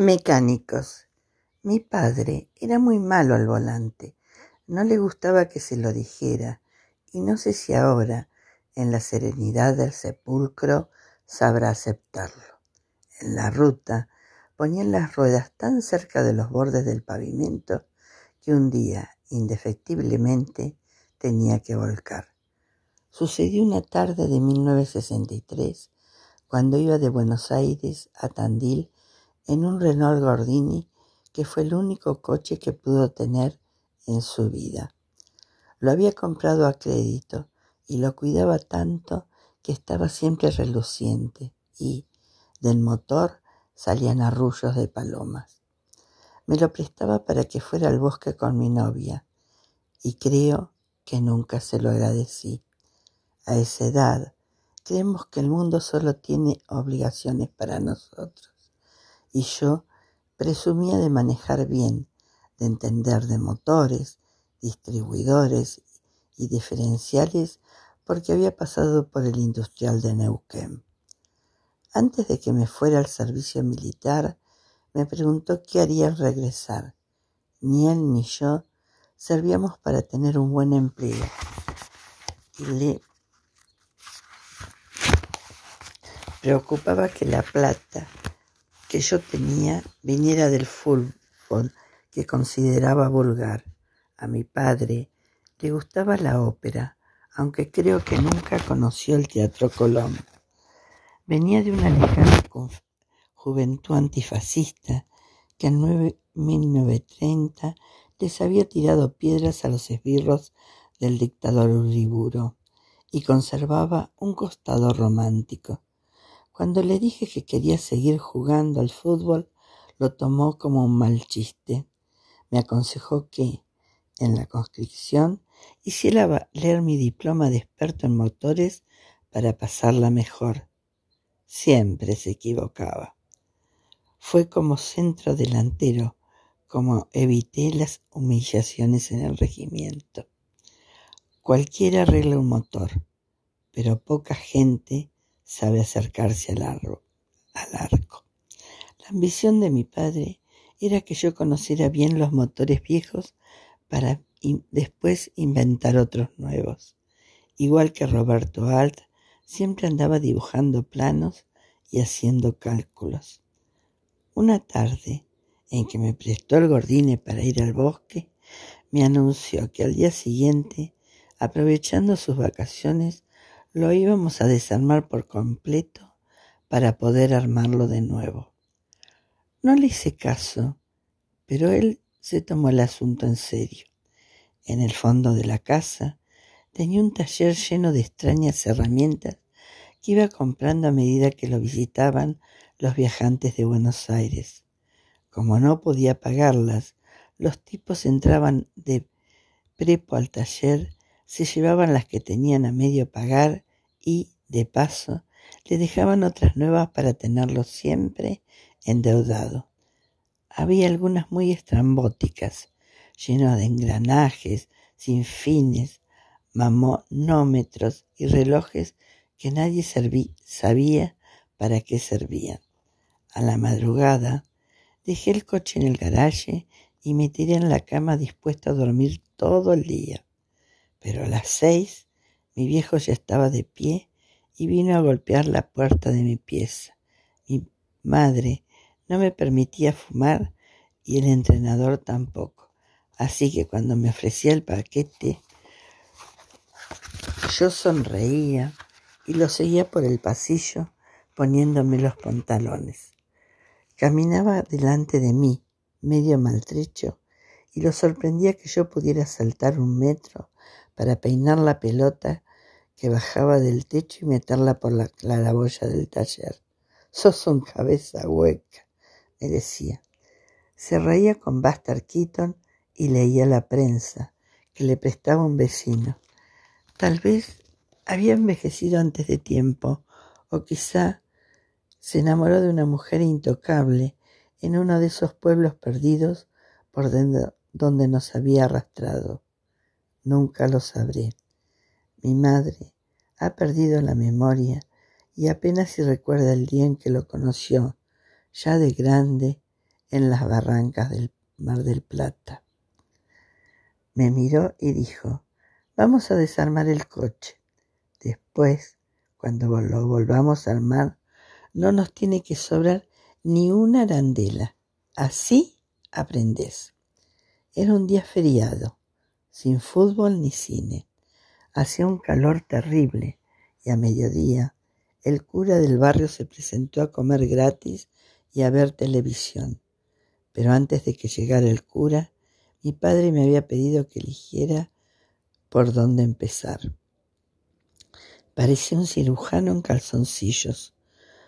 Mecánicos. Mi padre era muy malo al volante. No le gustaba que se lo dijera, y no sé si ahora, en la serenidad del sepulcro, sabrá aceptarlo. En la ruta ponían las ruedas tan cerca de los bordes del pavimento que un día, indefectiblemente, tenía que volcar. Sucedió una tarde de 1963, cuando iba de Buenos Aires a Tandil en un Renault Gordini que fue el único coche que pudo tener en su vida. Lo había comprado a crédito y lo cuidaba tanto que estaba siempre reluciente y del motor salían arrullos de palomas. Me lo prestaba para que fuera al bosque con mi novia y creo que nunca se lo agradecí. A esa edad creemos que el mundo solo tiene obligaciones para nosotros y yo presumía de manejar bien, de entender de motores, distribuidores y diferenciales porque había pasado por el industrial de Neuquén. Antes de que me fuera al servicio militar, me preguntó qué haría al regresar. Ni él ni yo servíamos para tener un buen empleo. Y le preocupaba que la plata que yo tenía viniera del fútbol que consideraba vulgar. A mi padre le gustaba la ópera, aunque creo que nunca conoció el Teatro Colón. Venía de una lejana juventud antifascista que en 1930 les había tirado piedras a los esbirros del dictador Uriburo y conservaba un costado romántico. Cuando le dije que quería seguir jugando al fútbol, lo tomó como un mal chiste. Me aconsejó que, en la conscripción, hiciera leer mi diploma de experto en motores para pasarla mejor. Siempre se equivocaba. Fue como centro delantero, como evité las humillaciones en el regimiento. Cualquiera arregla un motor, pero poca gente sabe acercarse al, al arco. La ambición de mi padre era que yo conociera bien los motores viejos para después inventar otros nuevos. Igual que Roberto Alt, siempre andaba dibujando planos y haciendo cálculos. Una tarde, en que me prestó el gordine para ir al bosque, me anunció que al día siguiente, aprovechando sus vacaciones, lo íbamos a desarmar por completo para poder armarlo de nuevo. No le hice caso, pero él se tomó el asunto en serio. En el fondo de la casa tenía un taller lleno de extrañas herramientas que iba comprando a medida que lo visitaban los viajantes de Buenos Aires. Como no podía pagarlas, los tipos entraban de prepo al taller se llevaban las que tenían a medio pagar y, de paso, le dejaban otras nuevas para tenerlo siempre endeudado. Había algunas muy estrambóticas, llenas de engranajes, sin fines, mamonómetros y relojes que nadie sabía para qué servían. A la madrugada dejé el coche en el garaje y me tiré en la cama dispuesto a dormir todo el día pero a las seis mi viejo ya estaba de pie y vino a golpear la puerta de mi pieza. Mi madre no me permitía fumar y el entrenador tampoco. Así que cuando me ofrecía el paquete, yo sonreía y lo seguía por el pasillo poniéndome los pantalones. Caminaba delante de mí, medio maltrecho, y lo sorprendía que yo pudiera saltar un metro para peinar la pelota que bajaba del techo y meterla por la claraboya del taller. Sos un cabeza hueca, me decía. Se reía con Buster Keaton y leía la prensa que le prestaba un vecino. Tal vez había envejecido antes de tiempo, o quizá se enamoró de una mujer intocable en uno de esos pueblos perdidos por donde nos había arrastrado. Nunca lo sabré. Mi madre ha perdido la memoria y apenas si recuerda el día en que lo conoció, ya de grande, en las barrancas del Mar del Plata. Me miró y dijo, vamos a desarmar el coche. Después, cuando lo volvamos a armar, no nos tiene que sobrar ni una arandela. Así aprendés. Era un día feriado, sin fútbol ni cine. Hacía un calor terrible y a mediodía el cura del barrio se presentó a comer gratis y a ver televisión. Pero antes de que llegara el cura, mi padre me había pedido que eligiera por dónde empezar. Parecía un cirujano en calzoncillos.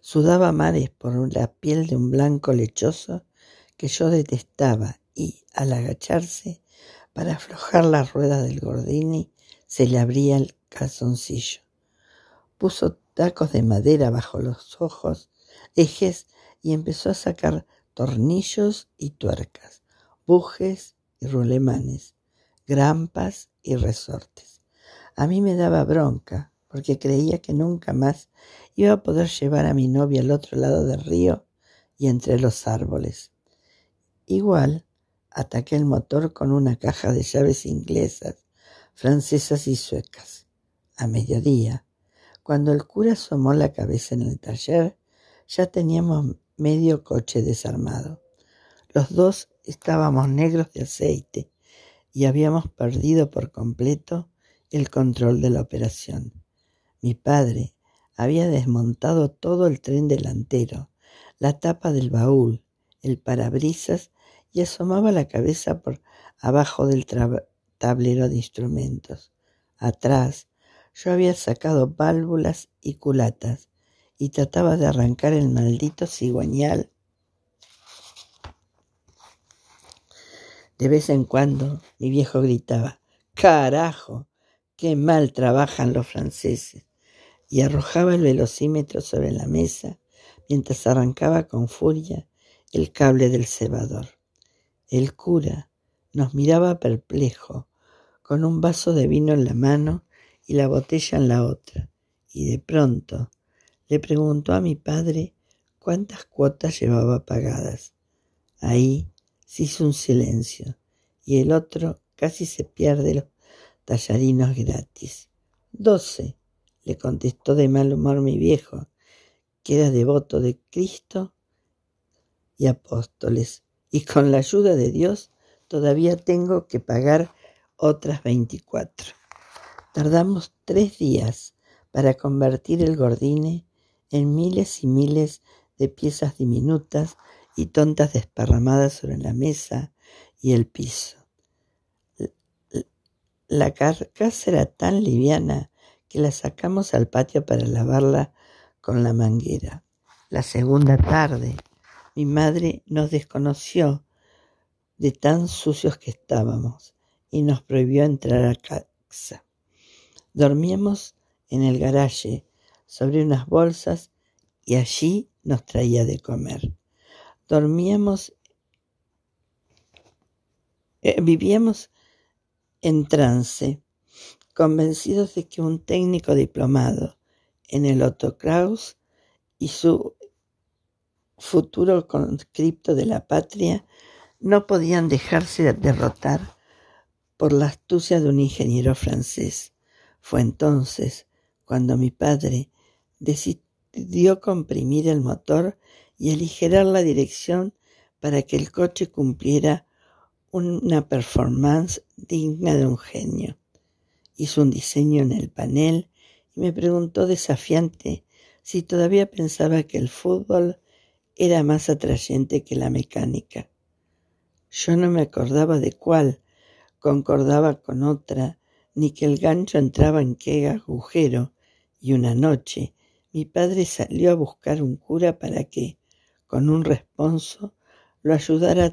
Sudaba mares por la piel de un blanco lechoso que yo detestaba y, al agacharse para aflojar la rueda del gordini, se le abría el calzoncillo. Puso tacos de madera bajo los ojos, ejes y empezó a sacar tornillos y tuercas, bujes y rulemanes, grampas y resortes. A mí me daba bronca porque creía que nunca más iba a poder llevar a mi novia al otro lado del río y entre los árboles. Igual ataqué el motor con una caja de llaves inglesas, francesas y suecas. A mediodía, cuando el cura asomó la cabeza en el taller, ya teníamos medio coche desarmado. Los dos estábamos negros de aceite y habíamos perdido por completo el control de la operación. Mi padre había desmontado todo el tren delantero, la tapa del baúl, el parabrisas y asomaba la cabeza por abajo del tablero de instrumentos. Atrás yo había sacado válvulas y culatas y trataba de arrancar el maldito cigüeñal. De vez en cuando mi viejo gritaba, carajo, qué mal trabajan los franceses y arrojaba el velocímetro sobre la mesa mientras arrancaba con furia el cable del cebador. El cura nos miraba perplejo, con un vaso de vino en la mano y la botella en la otra, y de pronto le preguntó a mi padre cuántas cuotas llevaba pagadas. Ahí se hizo un silencio, y el otro casi se pierde los tallarinos gratis. Doce, le contestó de mal humor mi viejo, que era devoto de Cristo y apóstoles, y con la ayuda de Dios todavía tengo que pagar otras veinticuatro. Tardamos tres días para convertir el gordine en miles y miles de piezas diminutas y tontas desparramadas sobre la mesa y el piso. La carcasa era tan liviana que la sacamos al patio para lavarla con la manguera. La segunda tarde, mi madre nos desconoció de tan sucios que estábamos y nos prohibió entrar a casa. Dormíamos en el garaje sobre unas bolsas y allí nos traía de comer. Dormíamos, eh, vivíamos en trance convencidos de que un técnico diplomado en el Otto Kraus y su futuro conscripto de la patria no podían dejarse derrotar por la astucia de un ingeniero francés. Fue entonces cuando mi padre decidió comprimir el motor y aligerar la dirección para que el coche cumpliera una performance digna de un genio hizo un diseño en el panel y me preguntó desafiante si todavía pensaba que el fútbol era más atrayente que la mecánica. Yo no me acordaba de cuál concordaba con otra, ni que el gancho entraba en qué agujero, y una noche mi padre salió a buscar un cura para que, con un responso, lo ayudara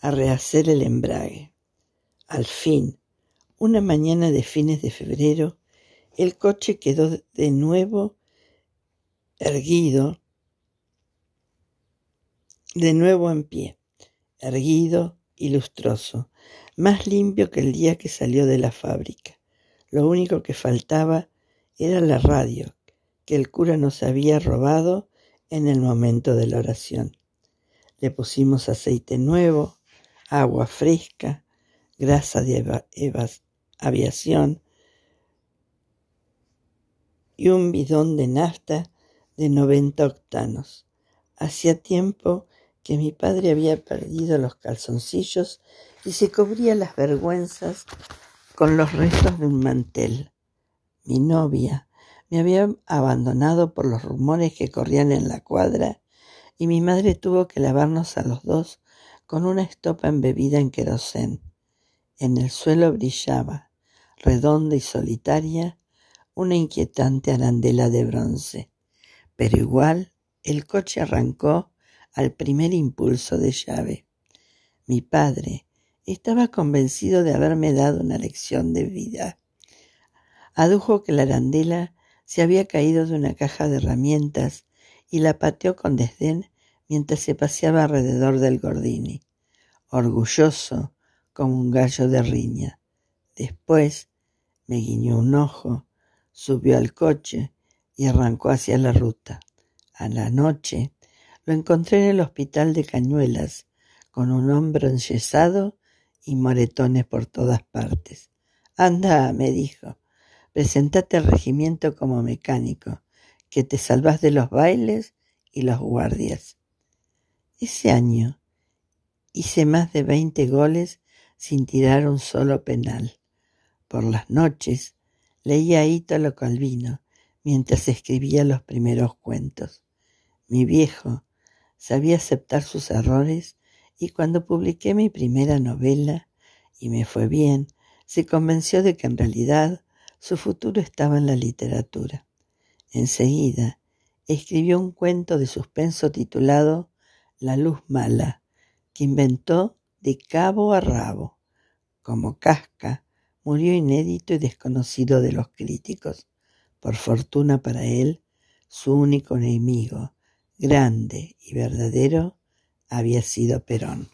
a rehacer el embrague. Al fin, una mañana de fines de febrero, el coche quedó de nuevo erguido, de nuevo en pie, erguido y lustroso, más limpio que el día que salió de la fábrica. Lo único que faltaba era la radio, que el cura nos había robado en el momento de la oración. Le pusimos aceite nuevo, agua fresca, grasa de aviación y un bidón de nafta de 90 octanos. Hacía tiempo que mi padre había perdido los calzoncillos y se cubría las vergüenzas con los restos de un mantel. Mi novia me había abandonado por los rumores que corrían en la cuadra y mi madre tuvo que lavarnos a los dos con una estopa embebida en querosén. En el suelo brillaba, redonda y solitaria, una inquietante arandela de bronce. Pero igual el coche arrancó al primer impulso de llave. Mi padre estaba convencido de haberme dado una lección de vida. Adujo que la arandela se había caído de una caja de herramientas y la pateó con desdén mientras se paseaba alrededor del Gordini, orgulloso como un gallo de riña. Después me guiñó un ojo, subió al coche y arrancó hacia la ruta. A la noche lo encontré en el hospital de Cañuelas, con un hombro enyesado y moretones por todas partes. Anda, me dijo, presentate al regimiento como mecánico, que te salvas de los bailes y los guardias. Ese año hice más de veinte goles sin tirar un solo penal. Por las noches leía a Ítalo Calvino mientras escribía los primeros cuentos. Mi viejo sabía aceptar sus errores y cuando publiqué mi primera novela, y me fue bien, se convenció de que en realidad su futuro estaba en la literatura. Enseguida escribió un cuento de suspenso titulado la luz mala, que inventó de cabo a rabo. Como casca, murió inédito y desconocido de los críticos. Por fortuna para él, su único enemigo, grande y verdadero, había sido Perón.